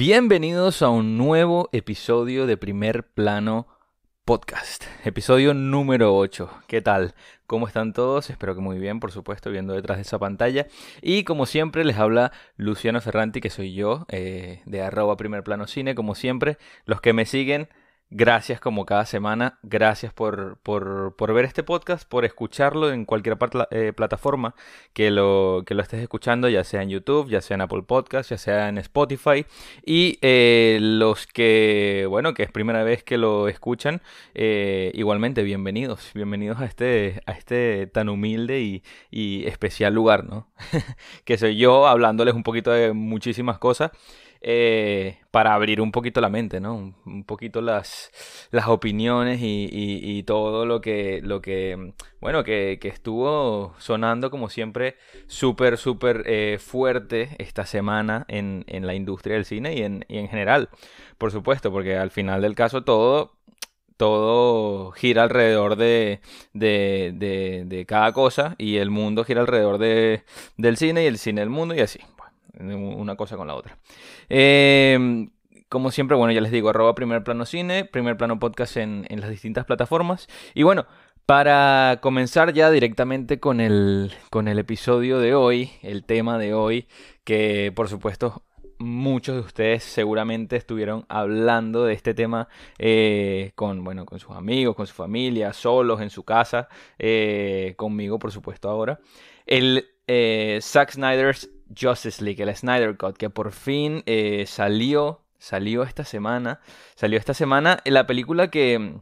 Bienvenidos a un nuevo episodio de Primer Plano Podcast, episodio número 8. ¿Qué tal? ¿Cómo están todos? Espero que muy bien, por supuesto, viendo detrás de esa pantalla. Y como siempre les habla Luciano Ferranti, que soy yo, eh, de arroba Primer Plano Cine. Como siempre, los que me siguen Gracias como cada semana, gracias por, por, ver este podcast, por escucharlo en cualquier eh, plataforma que lo, que lo estés escuchando, ya sea en YouTube, ya sea en Apple Podcast, ya sea en Spotify. Y eh, los que, bueno, que es primera vez que lo escuchan, eh, igualmente bienvenidos, bienvenidos a este, a este tan humilde y, y especial lugar, ¿no? que soy yo hablándoles un poquito de muchísimas cosas. Eh, para abrir un poquito la mente, ¿no? Un, poquito las, las opiniones y, todo lo que, lo que bueno, que, estuvo sonando como siempre súper, súper eh, fuerte esta semana en, la industria del cine y en, en general, por supuesto, porque al final del caso todo todo gira alrededor de, de, de, de, cada cosa y el mundo gira alrededor de, del cine y el cine del mundo y así una cosa con la otra. Em, como siempre, bueno, ya les digo, arroba primer plano cine, primer plano podcast en, las distintas plataformas. Y bueno, para comenzar ya directamente con el, con el episodio de hoy, el tema de hoy, que por supuesto muchos de ustedes seguramente estuvieron hablando de este tema eh, con, bueno, con sus amigos, con su familia, solos, en su casa, eh, conmigo por supuesto ahora. El eh, Zack Snyder's Justice League, el Snyder Cut, que por fin eh, salió, salió esta semana, salió esta semana la película que,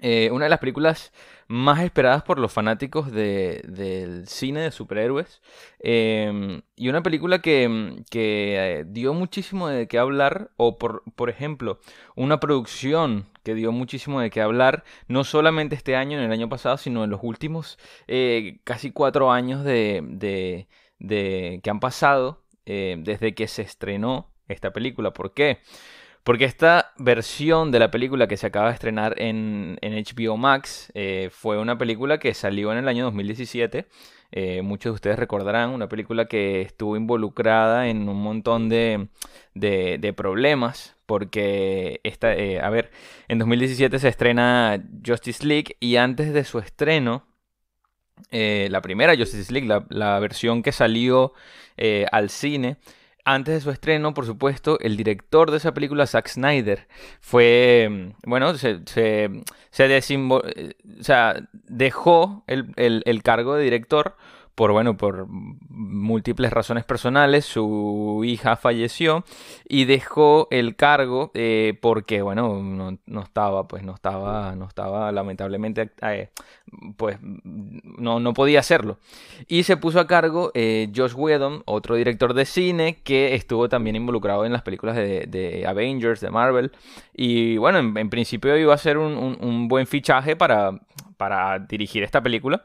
eh, una de las películas más esperadas por los fanáticos del cine de superhéroes. Em, y una película que, que, dio muchísimo de qué hablar. O por, por ejemplo, una producción que dio muchísimo de qué hablar. No solamente este año, en el año pasado, sino en los últimos eh, casi cuatro años de, de, que han pasado eh, desde que se estrenó esta película. ¿Por qué? Porque esta versión de la película que se acaba de estrenar en, en HBO Max eh, fue una película que salió en el año 2017. Eh, muchos de ustedes recordarán una película que estuvo involucrada en un montón de, de, problemas. Porque, esta, a ver, en 2017 se estrena Justice League y antes de su estreno eh, la primera Justice League, la, versión que salió eh, al cine. Antes de su estreno, por supuesto, el director de esa película, Zack Snyder, fue, mm, bueno, se, se, eh, o sea, dejó el, el cargo de director por bueno, por múltiples razones personales, su hija falleció y dejó el cargo eh, porque bueno, no, estaba, pues no estaba, no estaba lamentablemente, eh, pues no, no podía hacerlo. Y se puso a cargo eh, Josh Whedon, otro director de cine que estuvo también involucrado en las películas de, Avengers, de Marvel. Y bueno, en, principio iba a ser un, un buen fichaje para, para dirigir esta película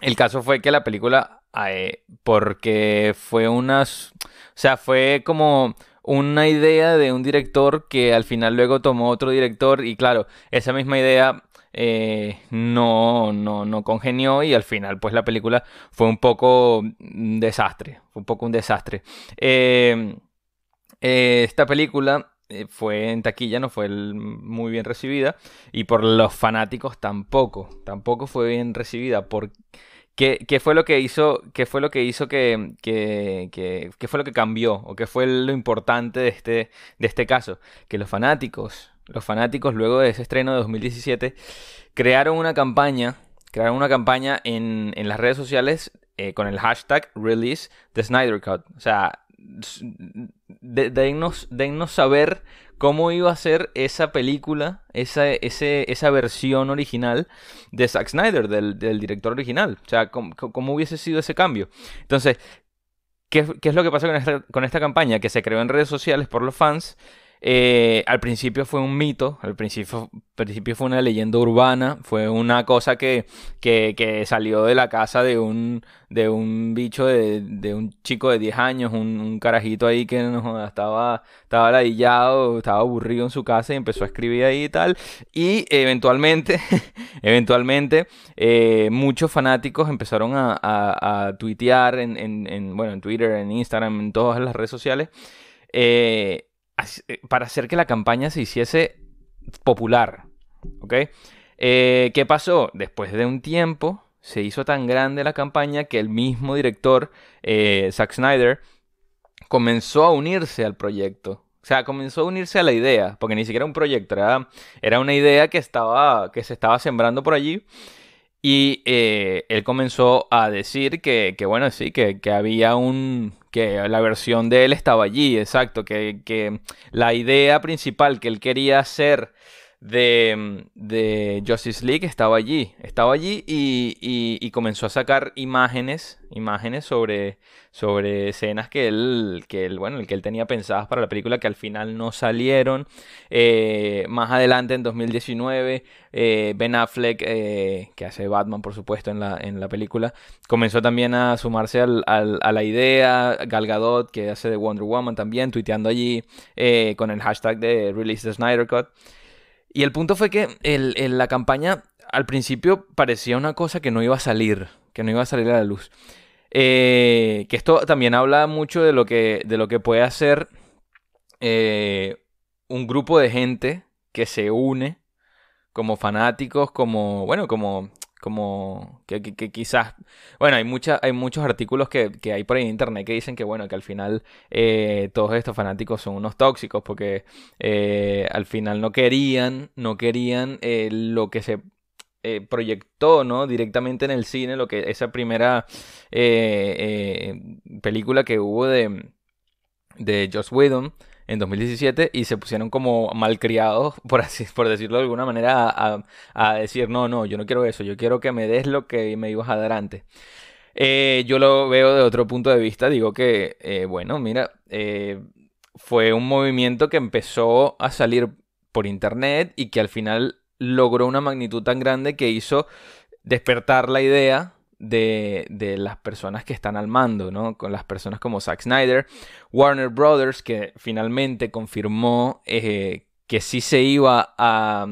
el caso fue que la película, eh, porque fue unas, o sea, fue como una idea de un director que al final luego tomó otro director y claro, esa misma idea eh, no, no, no congenió y al final pues la película fue un poco un desastre, fue un poco un desastre. Eh, esta película fue en taquilla, no fue muy bien recibida y por los fanáticos tampoco, tampoco fue bien recibida. Por, ¿Qué, fue lo que hizo, qué fue lo que, hizo que, que, fue lo que cambió o qué fue lo importante de este, de este caso? Que los fanáticos, los fanáticos luego de ese estreno de 2017 crearon una campaña, crearon una campaña en, en las redes sociales eh, con el hashtag Release the Snyder Cut. O sea, dennos, dennos saber cómo iba a ser esa película, esa, esa versión original de Zack Snyder, del, director original. O sea, cómo, hubiese sido ese cambio. Entonces, ¿qué, es lo que pasó con esta, con esta campaña? Que se creó en redes sociales por los fans eh, al principio fue un mito, al principio, principio fue una leyenda urbana, fue una cosa que, que, salió de la casa de un, de un bicho, de, de un chico de 10 años, un, carajito ahí que estaba, estaba ladillado, estaba aburrido en su casa y empezó a escribir ahí y tal. Y eventualmente, eventualmente, eh, muchos fanáticos empezaron a, a, tuitear en, en, bueno, en Twitter, en Instagram, en todas las redes sociales. Eh, para hacer que la campaña se hiciese popular. ¿Ok? ¿Qué pasó? Después de un tiempo se hizo tan grande la campaña que el mismo director, Zack Snyder, comenzó a unirse al proyecto. O sea, comenzó a unirse a la idea, porque ni siquiera un proyecto, era, era una idea que, estaba, que se estaba sembrando por allí. Y eh, él comenzó a decir que, que bueno, sí, que, que, había un. Que la versión de él estaba allí, exacto, que, que la idea principal que él quería hacer de, de Justice League estaba allí. Estaba allí y, y, comenzó a sacar imágenes, imágenes sobre, sobre escenas que él, que él, bueno, que él tenía pensadas para la película que al final no salieron. Eh, más adelante, en 2019, eh, Ben Affleck, eh, que hace Batman, por supuesto, en la, en la película, comenzó también a sumarse al, a la idea. Gal Gadot, que hace de Wonder Woman también, tuiteando allí con el hashtag de Release the Snyder Cut. Y el punto fue que la campaña al principio parecía una cosa que no iba a salir, que no iba a salir a la luz. Eh, que esto también habla mucho de lo que, de lo que puede hacer eh, un grupo de gente que se une como fanáticos, como, bueno, como como que, quizás, bueno, hay, mucha, hay muchos artículos que, hay por ahí en internet que dicen que, bueno, que al final eh, todos estos fanáticos son unos tóxicos porque eh, al final no querían, no querían eh, lo que se proyectó, ¿no? Directamente en el cine, lo que esa primera película que hubo de, de Joss Whedon en 2017 y se pusieron como malcriados, por así por decirlo de alguna manera, a, decir, no, no, yo no quiero eso, yo quiero que me des lo que me ibas a dar antes. Eh, yo lo veo de otro punto de vista, digo que, eh, bueno, mira, eh, fue un movimiento que empezó a salir por internet y que al final logró una magnitud tan grande que hizo despertar la idea de, las personas que están al mando, ¿no? Con las personas como Zack Snyder, Warner Brothers, que finalmente confirmó eh, que sí se iba a,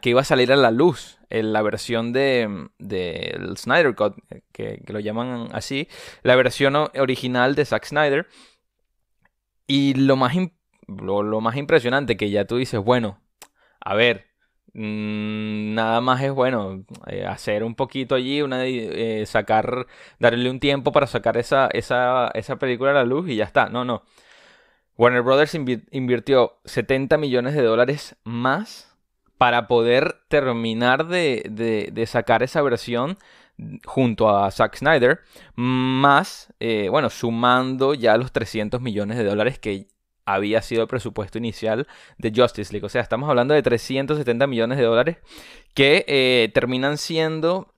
que iba a salir a la luz en la versión de, de Snyder Cut, que, lo llaman así, la versión original de Zack Snyder. Y lo más, lo más impresionante que ya tú dices, bueno, a ver, nada más es bueno eh, hacer un poquito allí, una, eh, sacar, darle un tiempo para sacar esa, esa, esa, película a la luz y ya está. No, no. Warner Brothers invirtió 70 millones de dólares más para poder terminar de, de, de sacar esa versión junto a Zack Snyder, más, eh, bueno, sumando ya los 300 millones de dólares que había sido el presupuesto inicial de Justice League. O sea, estamos hablando de 370 millones de dólares que eh, terminan siendo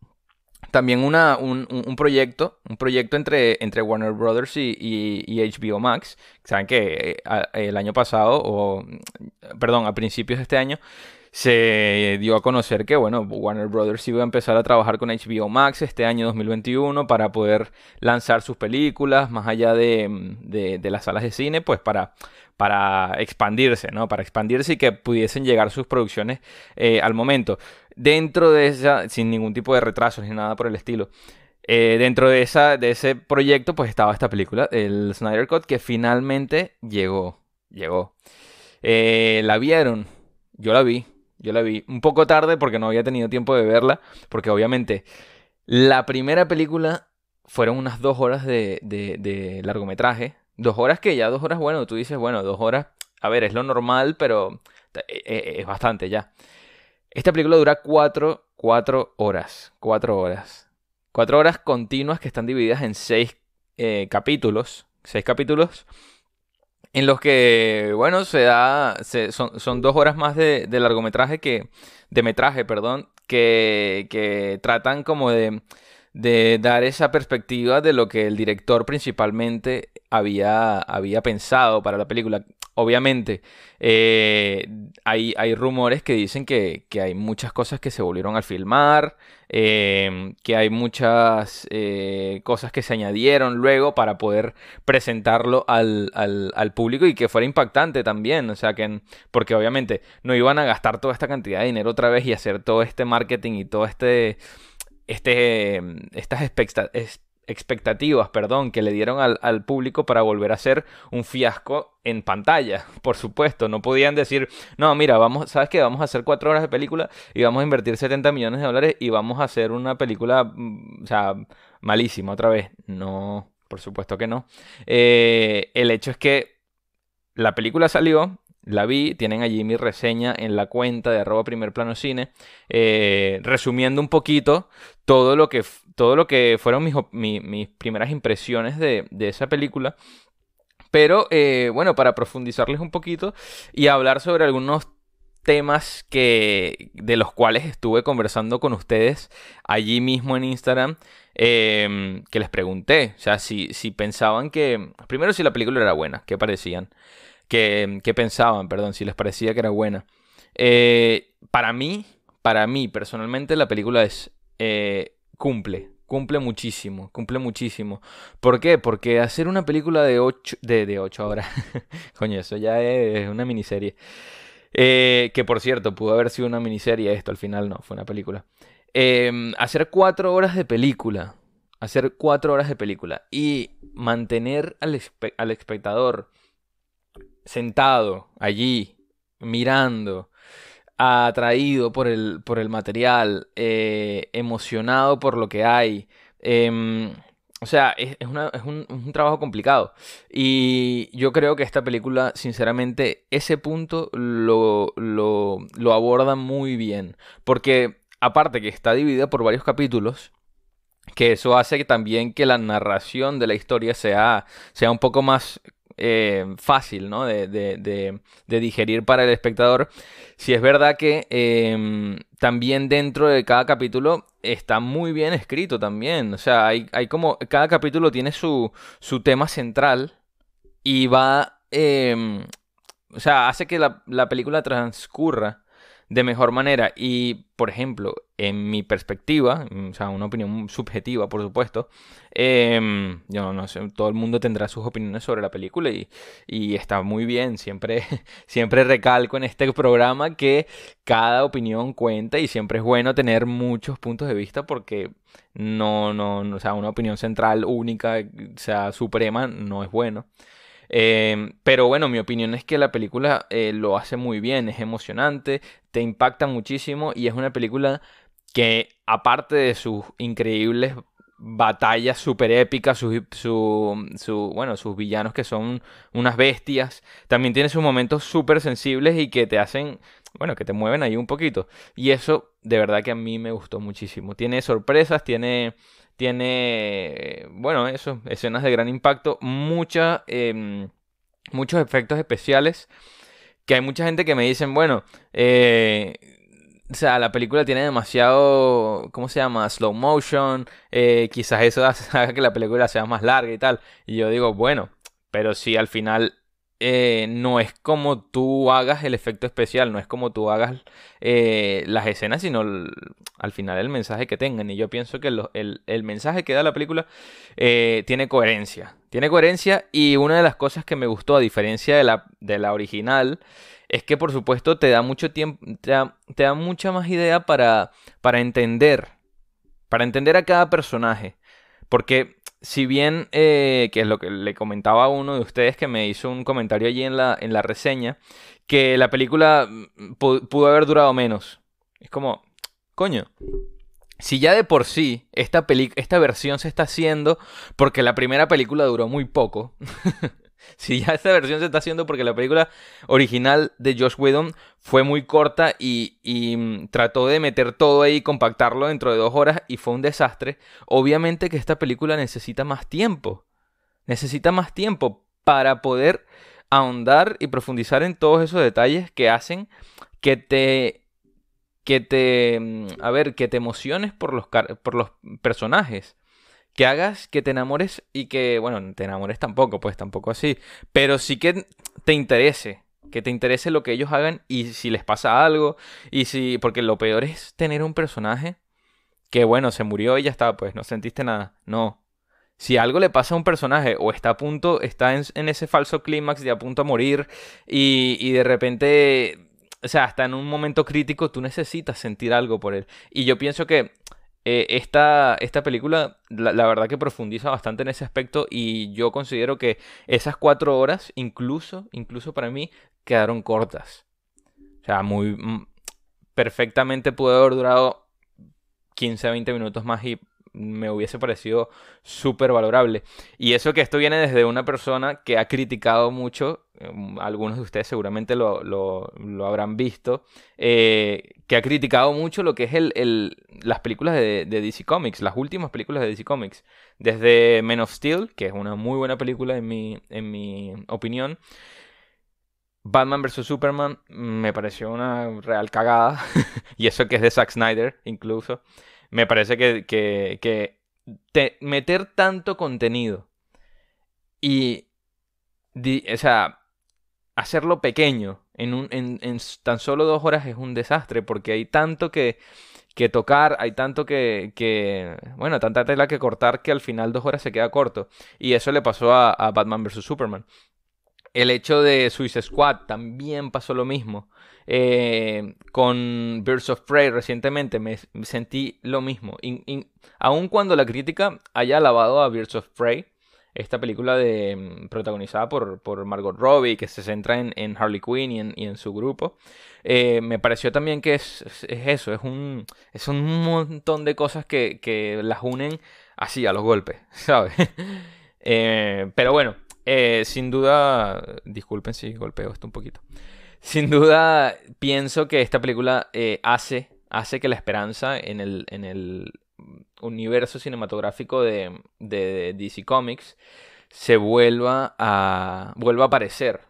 también una, un, proyecto, un proyecto entre, entre Warner Brothers y, HBO Max. Saben que eh, el año pasado, o perdón, a principios de este año, se dio a conocer que, bueno, Warner Brothers iba a empezar a trabajar con HBO Max este año 2021 para poder lanzar sus películas más allá de, de, las salas de cine, pues para, para expandirse, ¿no? Para expandirse y que pudiesen llegar sus producciones eh, al momento. Dentro de esa, sin ningún tipo de retrasos ni nada por el estilo. Eh, dentro de, esa, de ese proyecto, pues estaba esta película, el Snyder Cut, que finalmente llegó. Llegó. Eh, ¿La vieron? Yo la vi. Yo la vi un poco tarde porque no había tenido tiempo de verla, porque obviamente la primera película fueron unas dos horas de, de, largometraje. Dos horas que ya, dos horas, bueno, tú dices, bueno, dos horas, a ver, es lo normal, pero e, e, es bastante ya. Esta película dura cuatro, cuatro horas, cuatro horas. Cuatro horas continuas que están divididas en seis eh, capítulos. Seis capítulos en los que, bueno, se da, son, dos horas más de, largometraje que, de metraje, perdón, que, que tratan como de, de, dar esa perspectiva de lo que el director principalmente había, había pensado para la película. Obviamente, eh, hay, hay, rumores que dicen que, hay muchas cosas que se volvieron a filmar, em, que hay muchas eh, cosas que se añadieron luego para poder presentarlo al, al, público y que fuera impactante también. O sea, que porque obviamente no iban a gastar toda esta cantidad de dinero otra vez y hacer todo este marketing y todo este, este estas expectativas, perdón, que le dieron al, público para volver a ser un fiasco en pantalla, por supuesto. No podían decir, no, mira, vamos, ¿sabes qué? Vamos a hacer cuatro horas de película y vamos a invertir 70 millones de dólares y vamos a hacer una película, mm, o sea, malísima otra vez. No, por supuesto que no. Eh, el hecho es que la película salió, la vi, tienen allí mi reseña en la cuenta de arroba primer plano cine, eh, resumiendo un poquito todo lo que, todo lo que fueron mis, mis primeras impresiones de, esa película. Pero eh, bueno, para profundizarles un poquito y hablar sobre algunos temas que de los cuales estuve conversando con ustedes allí mismo en Instagram em, que les pregunté o sea si, si pensaban que primero si la película era buena qué parecían que, pensaban, perdón, si les parecía que era buena. Eh, para mí, para mí personalmente la película es eh, cumple, cumple muchísimo, cumple muchísimo. ¿Por qué? Porque hacer una película de 8 de, de ocho horas, coño, eso ya es una miniserie. Eh, que por cierto, pudo haber sido una miniserie esto, al final no, fue una película. Em, hacer cuatro horas de película, hacer cuatro horas de película y mantener al, al espectador sentado allí, mirando, atraído por el, por el material, eh, emocionado por lo que hay. Em, o sea, es, un, trabajo complicado. Y yo creo que esta película, sinceramente, ese punto lo, lo, lo aborda muy bien. Porque aparte que está dividida por varios capítulos, que eso hace también que la narración de la historia sea, sea un poco más eh, fácil ¿no? de, de, de, digerir para el espectador. Si es verdad que em, también dentro de cada capítulo está muy bien escrito también. O sea, hay, hay como. Cada capítulo tiene su, su tema central y va. Em, o sea, hace que la, la película transcurra de mejor manera. Y, por ejemplo, en mi perspectiva, mm, o sea, una opinión subjetiva, por supuesto, eh, yo no sé, todo el mundo tendrá sus opiniones sobre la película y, y está muy bien. Siempre, siempre recalco en este programa que cada opinión cuenta y siempre es bueno tener muchos puntos de vista porque no, no, no o sea, una opinión central única, o sea, suprema, no es bueno. Em, pero bueno, mi opinión es que la película eh, lo hace muy bien, es emocionante, te impacta muchísimo y es una película que aparte de sus increíbles batallas super épicas, su, su, bueno, sus villanos que son unas bestias, también tiene sus momentos súper sensibles y que te hacen, bueno, que te mueven ahí un poquito. Y eso de verdad que a mí me gustó muchísimo. Tiene sorpresas, tiene tiene, bueno, eso, escenas de gran impacto, mucha, em, muchos efectos especiales, que hay mucha gente que me dicen, bueno, eh, o sea, la película tiene demasiado, ¿cómo se llama? Slow motion, eh, quizás eso haga que la película sea más larga y tal. Y yo digo, bueno, pero si al final eh, no es como tú hagas el efecto especial, no es como tú hagas eh, las escenas, sino al final el mensaje que tengan. Y yo pienso que el, mensaje que da la película eh, tiene coherencia. Tiene coherencia y una de las cosas que me gustó, a diferencia de la, de la original, es que por supuesto te da mucho tiempo, te da, mucha más idea para, para entender, para entender a cada personaje. Porque si bien, eh, que es lo que le comentaba a uno de ustedes que me hizo un comentario allí en la, en la reseña, que la película mm, pudo haber durado menos. Es como, coño, si ya de por sí esta, esta versión se está haciendo porque la primera película duró muy poco, si ya esta versión se está haciendo porque la película original de Josh Whedon fue muy corta y, mm, trató de meter todo ahí y compactarlo dentro de dos horas y fue un desastre, obviamente que esta película necesita más tiempo. Necesita más tiempo para poder ahondar y profundizar en todos esos detalles que hacen que te que te mm, a ver, que te emociones por los por los personajes que hagas que te enamores y que, bueno, te enamores tampoco, pues tampoco así, pero sí que te interese, que te interese lo que ellos hagan y si les pasa algo y si, porque lo peor es tener un personaje que, bueno, se murió y ya está, pues no sentiste nada, no. Si algo le pasa a un personaje o está a punto, está en, ese falso clímax de a punto a morir y, y de repente, o sea, hasta en un momento crítico tú necesitas sentir algo por él. Y yo pienso que eh, esta, esta, película, la, verdad que profundiza bastante en ese aspecto y yo considero que esas cuatro horas, incluso, incluso para mí, quedaron cortas. O sea, muy mm, perfectamente pudo haber durado 15 a 20 minutos más y me hubiese parecido súper valorable. Y eso que esto viene desde una persona que ha criticado mucho, em, algunos de ustedes seguramente lo, lo, habrán visto, eh, que ha criticado mucho lo que es el, las películas de, DC Comics, las últimas películas de DC Comics. Desde Men of Steel, que es una muy buena película en mi, en mi opinión. Batman vs. Superman me pareció una real cagada. y eso que es de Zack Snyder, incluso me parece que, que, meter tanto contenido y, o sea, hacerlo pequeño en, un, en, tan solo dos horas es un desastre porque hay tanto que, que tocar, hay tanto que, que, bueno, tanta tela que cortar que al final dos horas se queda corto. Y eso le pasó a, a Batman vs. Superman. El hecho de Suicide Squad también pasó lo mismo. Eh, con Birds of Prey recientemente me, sentí lo mismo. aun cuando la crítica haya alabado a Birds of Prey, esta película de, mm, protagonizada por, por, Margot Robbie, que se centra en, Harley Quinn y en, su grupo, eh, me pareció también que es, eso, es un, es un montón de cosas que, que las unen así, a los golpes, ¿sabes? Eh, pero bueno, sin duda, disculpen si golpeo esto un poquito. Sin duda, pienso que esta película eh, hace, hace que la esperanza en el, en el universo cinematográfico de, de, DC Comics se vuelva a, vuelva a aparecer,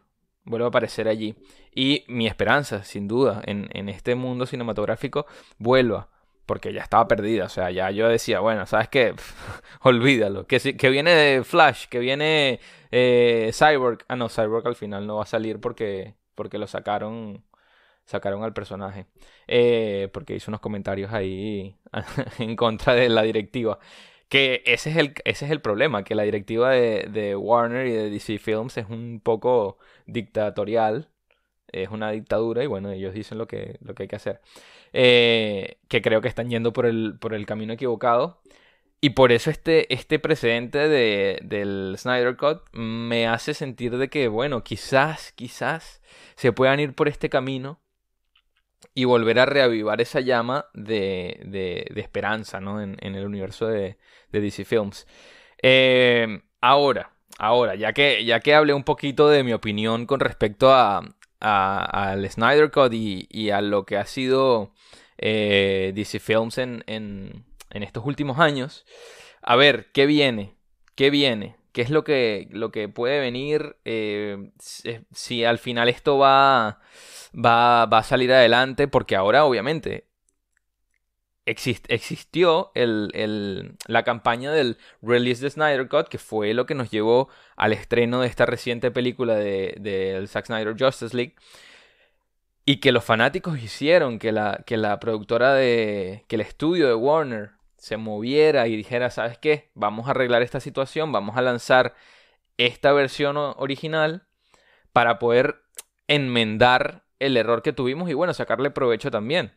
vuelva a aparecer allí. Y mi esperanza, sin duda, en, en este mundo cinematográfico vuelva porque ya estaba perdida. O sea, ya yo decía, bueno, ¿sabes qué? Olvídalo. Que, que viene de Flash, que viene eh, Cyborg. Ah, no, Cyborg al final no va a salir porque porque lo sacaron sacaron al personaje eh, porque hizo unos comentarios ahí en contra de la directiva que ese es el, ese es el problema que la directiva de, Warner y de DC Films es un poco dictatorial es una dictadura y bueno ellos dicen lo que, lo que hay que hacer eh, que creo que están yendo por el, por el camino equivocado y por eso este, este precedente de, del Snyder Cut me hace sentir de que, bueno, quizás, quizás se puedan ir por este camino y volver a reavivar esa llama de, de, esperanza ¿no? en, en, el universo de, de DC Films. Eh, ahora, ahora, ya que, ya que hablé un poquito de mi opinión con respecto a, al Snyder Cut y, a lo que ha sido eh, DC Films en, en en estos últimos años. A ver, ¿qué viene? ¿Qué viene? ¿Qué es lo que, lo que puede venir? Eh, si, al final esto va, va, va, a salir adelante, porque ahora obviamente existió el, la campaña del Release the Snyder Cut, que fue lo que nos llevó al estreno de esta reciente película del de, Zack Snyder Justice League. Y que los fanáticos hicieron que la, que la productora de. que el estudio de Warner se moviera y dijera, ¿sabes qué? Vamos a arreglar esta situación, vamos a lanzar esta versión original para poder enmendar el error que tuvimos y bueno, sacarle provecho también.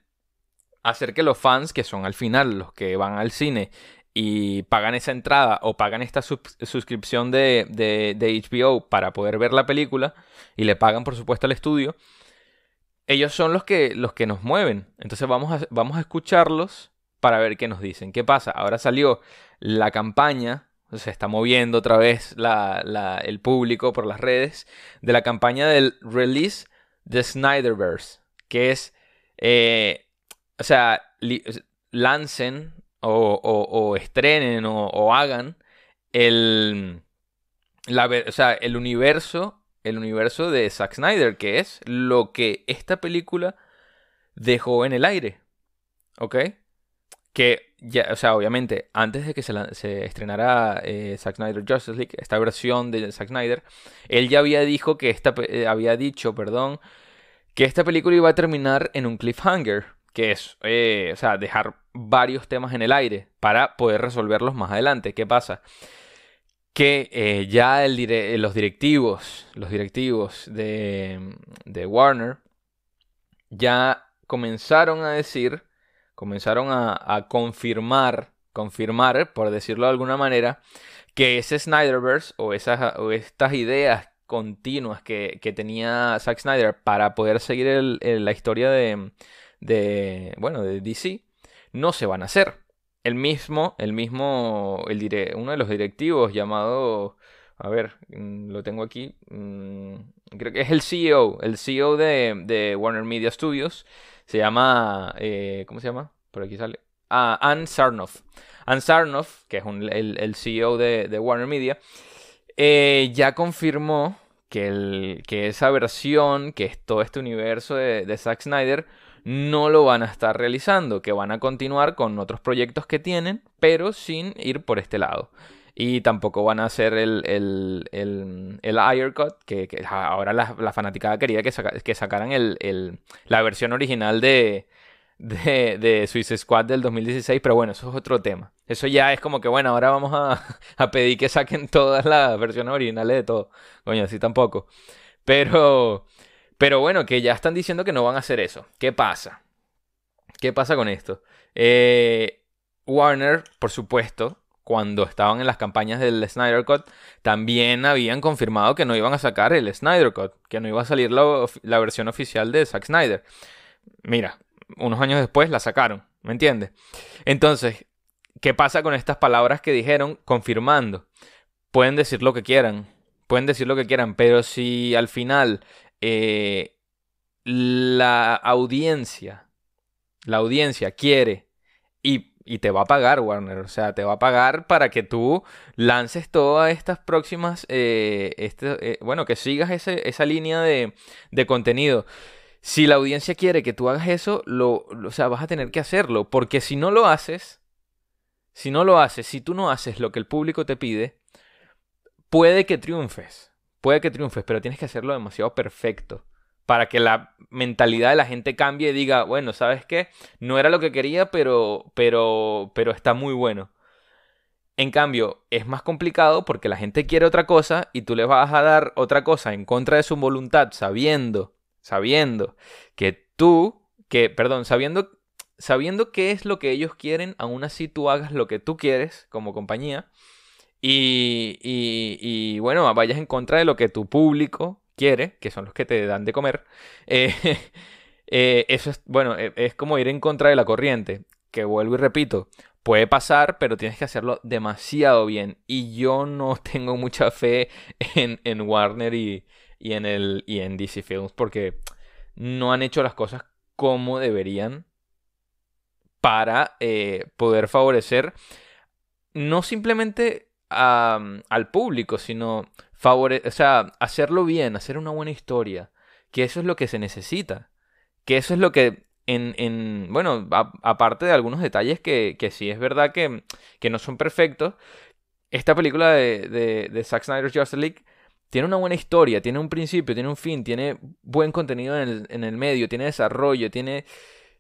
Hacer que los fans, que son al final los que van al cine y pagan esa entrada o pagan esta suscripción de, de, HBO para poder ver la película y le pagan por supuesto al estudio, ellos son los que, los que nos mueven. Entonces vamos a, vamos a escucharlos para ver qué nos dicen. ¿Qué pasa? Ahora salió la campaña, se está moviendo otra vez el público por las redes, de la campaña del Release the Snyderverse, que es, eh, o sea, lancen o, estrenen o, hagan el, la, o sea, el universo, el universo de Zack Snyder, que es lo que esta película dejó en el aire. ¿Ok? que ya, o sea, obviamente, antes de que se, estrenara eh, Zack Snyder Justice League, esta versión de Zack Snyder, él ya había dicho que esta eh, había dicho, perdón, que esta película iba a terminar en un cliffhanger, que es, eh, o sea, dejar varios temas en el aire para poder resolverlos más adelante. ¿Qué pasa? Que ya el los directivos, los directivos de, de Warner, ya comenzaron a decir comenzaron a, confirmar, confirmar, por decirlo de alguna manera, que ese Snyderverse o, esas, o estas ideas continuas que, tenía Zack Snyder para poder seguir la historia de, de, bueno, de DC, no se van a hacer. El mismo, el mismo, el uno de los directivos llamado, a ver, mm, lo tengo aquí, mm, creo que es el CEO, el CEO de, Warner Media Studios, se llama, eh, ¿cómo se llama? Por aquí sale. Ah, Ann Sarnoff. Ann Sarnoff, que es el, CEO de, Warner Media, eh, ya confirmó que, el, que esa versión, que es todo este universo de, de Zack Snyder, no lo van a estar realizando, que van a continuar con otros proyectos que tienen, pero sin ir por este lado. Y tampoco van a hacer el, el, el, el que, ahora la, la, fanaticada quería que, que sacaran el, la versión original de, de, de Suicide Squad del 2016, pero bueno, eso es otro tema. Eso ya es como que, bueno, ahora vamos a, a pedir que saquen todas las versiones originales de todo. Coño, así tampoco. Pero, pero bueno, que ya están diciendo que no van a hacer eso. ¿Qué pasa? ¿Qué pasa con esto? Eh, Warner, por supuesto, cuando estaban en las campañas del Snyder Cut, también habían confirmado que no iban a sacar el Snyder Cut, que no iba a salir la, la versión oficial de Zack Snyder. Mira, unos años después la sacaron, ¿me entiendes? Entonces, ¿qué pasa con estas palabras que dijeron confirmando? Pueden decir lo que quieran, pueden decir lo que quieran, pero si al final eh, la audiencia, la audiencia quiere y, te va a pagar Warner, o sea, te va a pagar para que tú lances todas estas próximas, eh, este, eh, bueno, que sigas esa línea de, contenido. Si la audiencia quiere que tú hagas eso, lo, o sea, vas a tener que hacerlo, porque si no lo haces, si no lo haces, si tú no haces lo que el público te pide, puede que triunfes puede que triunfes, pero tienes que hacerlo demasiado perfecto para que la mentalidad de la gente cambie y diga, bueno, ¿sabes qué? No era lo que quería, pero pero pero está muy bueno. En cambio, es más complicado porque la gente quiere otra cosa y tú le vas a dar otra cosa en contra de su voluntad, sabiendo, sabiendo que tú, que, perdón, sabiendo, sabiendo qué es lo que ellos quieren, aún así tú hagas lo que tú quieres como compañía y, y, bueno, vayas en contra de lo que tu público quiere, que son los que te dan de comer, eh, eh, eso es, bueno, e, es como ir en contra de la corriente, que vuelvo y repito, puede pasar, pero tienes que hacerlo demasiado bien. Y yo no tengo mucha fe en, en Warner y, y, en el, y en DC Films porque no han hecho las cosas como deberían para eh, poder favorecer no simplemente al público, sino favore o sea, hacerlo bien, hacer una buena historia, que eso es lo que se necesita, que eso es lo que en, en bueno, aparte de algunos detalles que, que sí es verdad que, que, no son perfectos, esta película de, de, de Zack Snyder's Justice League tiene una buena historia, tiene un principio, tiene un fin, tiene buen contenido en el, en el medio, tiene desarrollo, tiene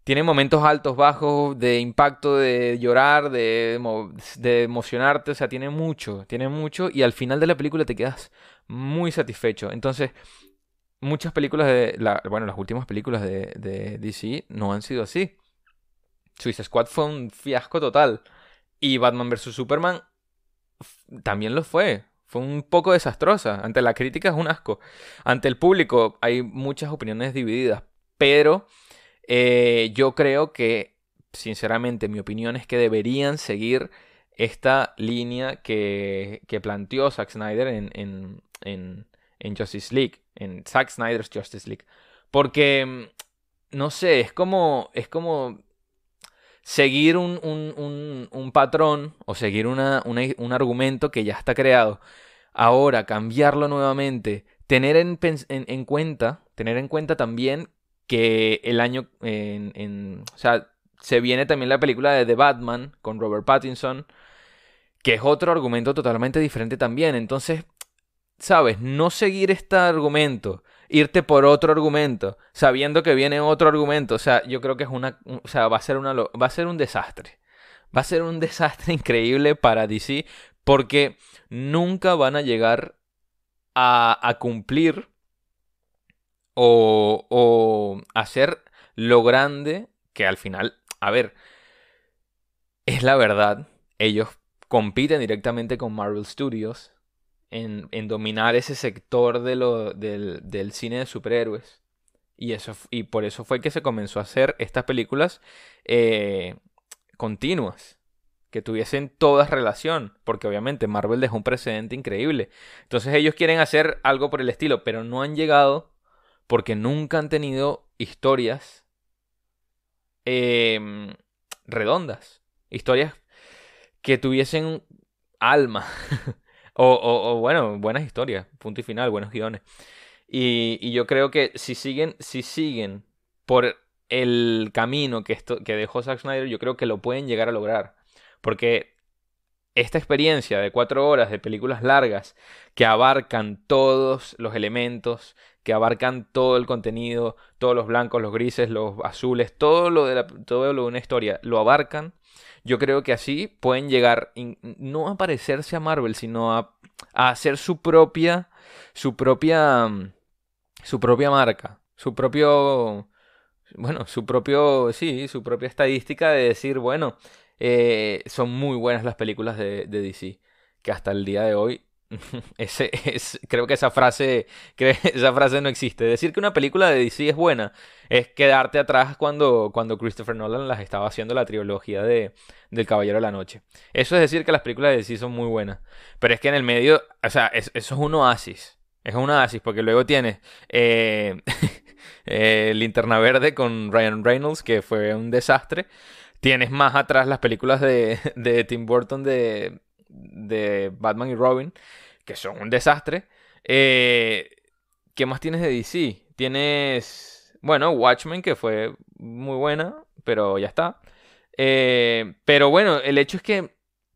tiene momentos altos, bajos, de impacto, de llorar, de, emocionarte, o sea, tiene mucho, tiene mucho y al final de la película te quedas muy satisfecho. Entonces, muchas películas de, bueno, las últimas películas de, de DC no han sido así. Suicide Squad fue un fiasco total y Batman vs. Superman también lo fue. Fue un poco desastrosa. Ante la crítica es un asco. Ante el público hay muchas opiniones divididas, pero eh, yo creo que, sinceramente, mi opinión es que deberían seguir esta línea que, que planteó Zack Snyder en, en, en, Justice League, en Zack Snyder's Justice League. Porque, mm, no sé, es como, es como seguir un, un, un, patrón o seguir una, un argumento que ya está creado. Ahora, cambiarlo nuevamente, tener en, en, en cuenta, tener en cuenta también que el año en, o sea, se viene también la película de The Batman con Robert Pattinson, que es otro argumento totalmente diferente también. Entonces, sabes, no seguir este argumento, irte por otro argumento, sabiendo que viene otro argumento, o sea, yo creo que es una, o sea, va a ser una, va a ser un desastre. Va a ser un desastre increíble para DC porque nunca van a llegar a, a cumplir o, o hacer lo grande que al final a ver, es la verdad, ellos compiten directamente con Marvel Studios en, dominar ese sector de lo, del, cine de superhéroes. Y, eso, y por eso fue que se comenzó a hacer estas películas eh, continuas, que tuviesen todas relación, porque obviamente Marvel dejó un precedente increíble. Entonces ellos quieren hacer algo por el estilo, pero no han llegado porque nunca han tenido historias em, redondas, historias que tuviesen alma. o, bueno, buenas historias, punto y final, buenos guiones. Y, yo creo que si siguen, si siguen por el camino que, esto, que dejó Zack Snyder, yo creo que lo pueden llegar a lograr. Porque esta experiencia de cuatro horas de películas largas que abarcan todos los elementos, que abarcan todo el contenido, todos los blancos, los grises, los azules, todo lo de, todo lo de una historia, lo abarcan yo creo que así pueden llegar no a parecerse a Marvel, sino a, hacer su propia, su propia, mm, su propia marca, su propio, bueno, su propio, sí, su propia estadística de decir, bueno, eh, son muy buenas las películas de, de DC, que hasta el día de hoy ese, es, creo que esa frase, esa frase no existe. Decir que una película de DC es buena es quedarte atrás cuando, cuando Christopher Nolan las estaba haciendo la trilogía de, del Caballero de la Noche. Eso es decir que las películas de DC son muy buenas. Pero es que en el medio, o sea, eso es un oasis. Es un oasis porque luego tienes eh, eh, Linterna Verde con Ryan Reynolds, que fue un desastre. Tienes más atrás las películas de, de Tim Burton de, de Batman y Robin, que son un desastre. Eh, ¿Qué más tienes de DC? Tienes, bueno, Watchmen, que fue muy buena, pero ya está. Eh, pero bueno, el hecho es que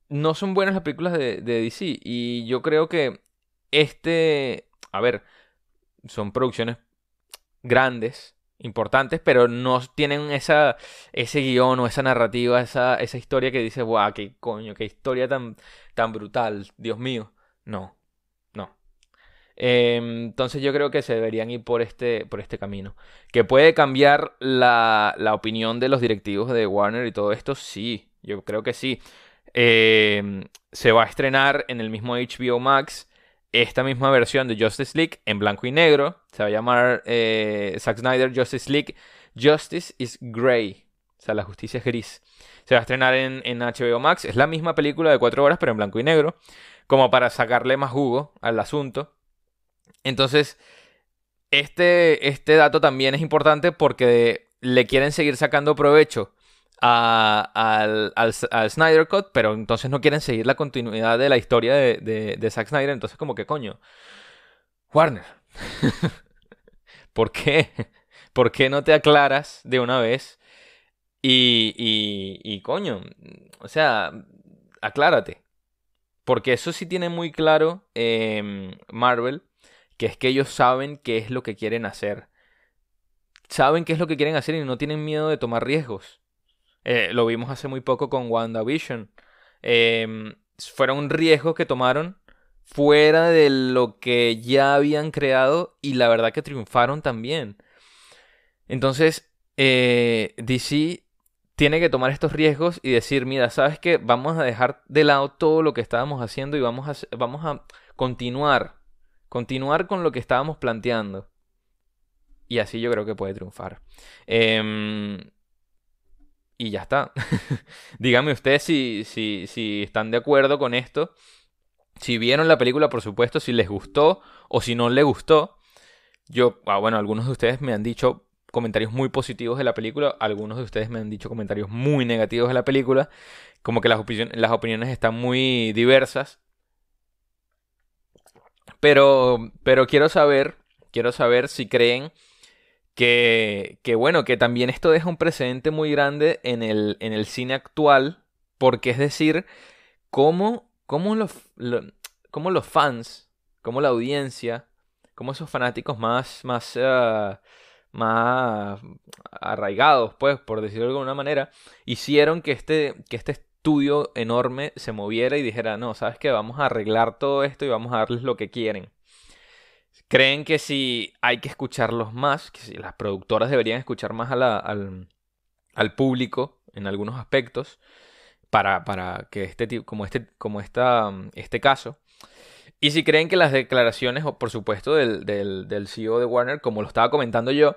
no son buenas las películas de, de DC. Y yo creo que este, a ver, son producciones grandes importantes, pero no tienen esa, ese guion o esa narrativa, esa, esa historia que dice, guau, qué coño, qué historia tan, tan brutal, Dios mío. No, no. Em, entonces yo creo que se deberían ir por este, por este camino. ¿Que puede cambiar la, la opinión de los directivos de Warner y todo esto? Sí, yo creo que sí. Em, se va a estrenar en el mismo HBO Max esta misma versión de Justice League en blanco y negro. Se va a llamar eh, Zack Snyder Justice League Justice is Grey. O sea, la justicia es gris. Se va a estrenar en, HBO Max. Es la misma película de cuatro horas, pero en blanco y negro. Como para sacarle más jugo al asunto. Entonces, este, este dato también es importante porque le quieren seguir sacando provecho al, al, Snyder Cut, pero entonces no quieren seguir la continuidad de la historia de, de, Zack Snyder. Entonces, como que coño, Warner, ¿por qué? ¿Por qué no te aclaras de una vez? Y, y, y coño, o sea, aclárate. Porque eso sí tiene muy claro em, Marvel, que es que ellos saben qué es lo que quieren hacer. Saben qué es lo que quieren hacer y no tienen miedo de tomar riesgos. Eh, lo vimos hace muy poco con WandaVision. Eh, fueron riesgos que tomaron fuera de lo que ya habían creado y la verdad que triunfaron también. Entonces, eh, DC tiene que tomar estos riesgos y decir, mira, ¿sabes qué? Vamos a dejar de lado todo lo que estábamos haciendo y vamos a, vamos a continuar, continuar con lo que estábamos planteando. Y así yo creo que puede triunfar. Eh, y ya está. Díganme ustedes si, si, si están de acuerdo con esto. Si vieron la película, por supuesto, si les gustó o si no les gustó. Yo, ah, bueno, algunos de ustedes me han dicho comentarios muy positivos de la película, algunos de ustedes me han dicho comentarios muy negativos de la película, como que las, las opiniones están muy diversas. Pero, pero quiero saber, quiero saber si creen que, bueno, que también esto deja un precedente muy grande en el, en el cine actual, porque es decir, cómo, cómo, los, los fans, cómo la audiencia, cómo esos fanáticos más, más, eh, más arraigados, pues, por decirlo de alguna manera, hicieron que este, que este estudio enorme se moviera y dijera, no, sabes que vamos a arreglar todo esto y vamos a darles lo que quieren. Creen que si hay que escucharlos más, que si las productoras deberían escuchar más a la, al público en algunos aspectos para, para que este como este como esta, este caso y si creen que las declaraciones, por supuesto, del, del, CEO de Warner, como lo estaba comentando yo,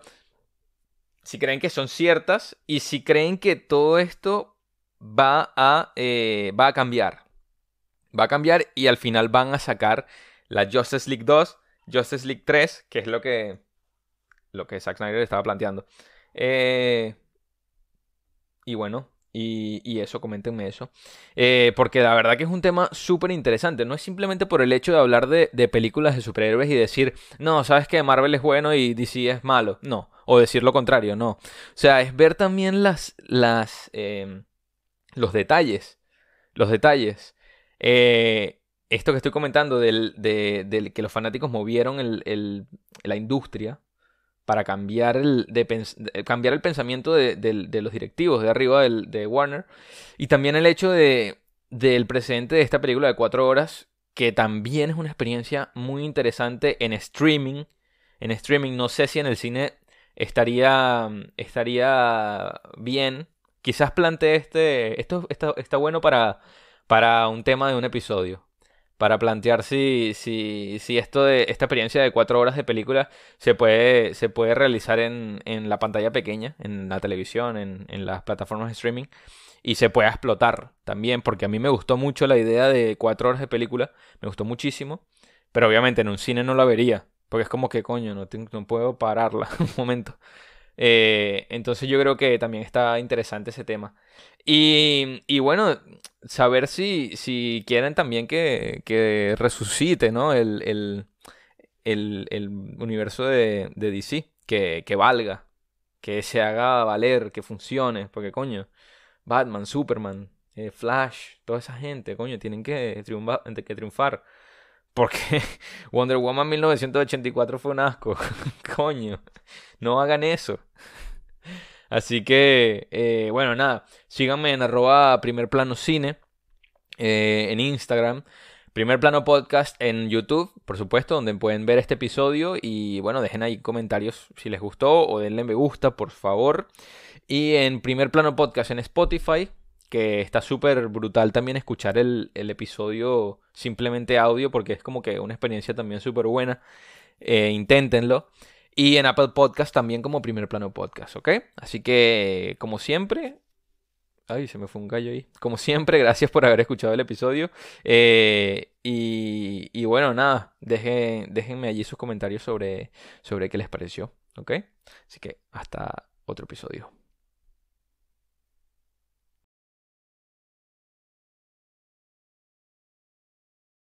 si creen que son ciertas y si creen que todo esto va a, eh, va a cambiar. Va a cambiar y al final van a sacar la Justice League 2, Justice League 3, que es lo que, lo que Zack Snyder estaba planteando. Eh, y bueno, y, eso, coméntenme eso. Eh, porque la verdad que es un tema súper interesante. No es simplemente por el hecho de hablar de, películas de superhéroes y decir, no, sabes que Marvel es bueno y DC es malo. No. O decir lo contrario, no. O sea, es ver también las. las em, los detalles. Los detalles. Eh, esto que estoy comentando del, de, que los fanáticos movieron el, la industria para cambiar el, de, cambiar el pensamiento de, los directivos de arriba de Warner. Y también el hecho de, del presente de esta película de cuatro horas, que también es una experiencia muy interesante en streaming. En streaming, no sé si en el cine estaría, estaría bien. Quizás plantee este. Esto está, está bueno para, para un tema de un episodio para plantear si, si, si esto de esta experiencia de cuatro horas de película se puede, se puede realizar en, en la pantalla pequeña, en la televisión, en, en las plataformas de streaming y se pueda explotar también, porque a mí me gustó mucho la idea de cuatro horas de película, me gustó muchísimo, pero obviamente en un cine no la vería, porque es como que coño, no, no puedo pararla un momento. Eh, entonces yo creo que también está interesante ese tema. Y, y bueno, saber si, si quieren también que, que resucite ¿no? el, el, el, el universo de, de DC, que, que, valga, que se haga valer, que funcione, porque coño, Batman, Superman, eh, Flash, toda esa gente, coño, tienen que, triunfar, que triunfar. Porque Wonder Woman 1984 fue un asco. Coño, no hagan eso. Así que, eh, bueno, nada, síganme en arroba primer plano cine eh, en Instagram. Primer Plano Podcast en YouTube, por supuesto, donde pueden ver este episodio y bueno, dejen ahí comentarios si les gustó o denle me gusta, por favor. Y en Primer Plano Podcast en Spotify, que está súper brutal también escuchar el, episodio simplemente audio porque es como que una experiencia también súper buena. Eh, inténtenlo. Y en Apple Podcast también como primer plano podcast, ¿ok? Así que, como siempre, Ay, se me fue un gallo ahí. Como siempre, gracias por haber escuchado el episodio. Eh, y, y, bueno, nada, déjenme allí sus comentarios sobre, sobre qué les pareció. ¿Ok? Así que hasta otro episodio.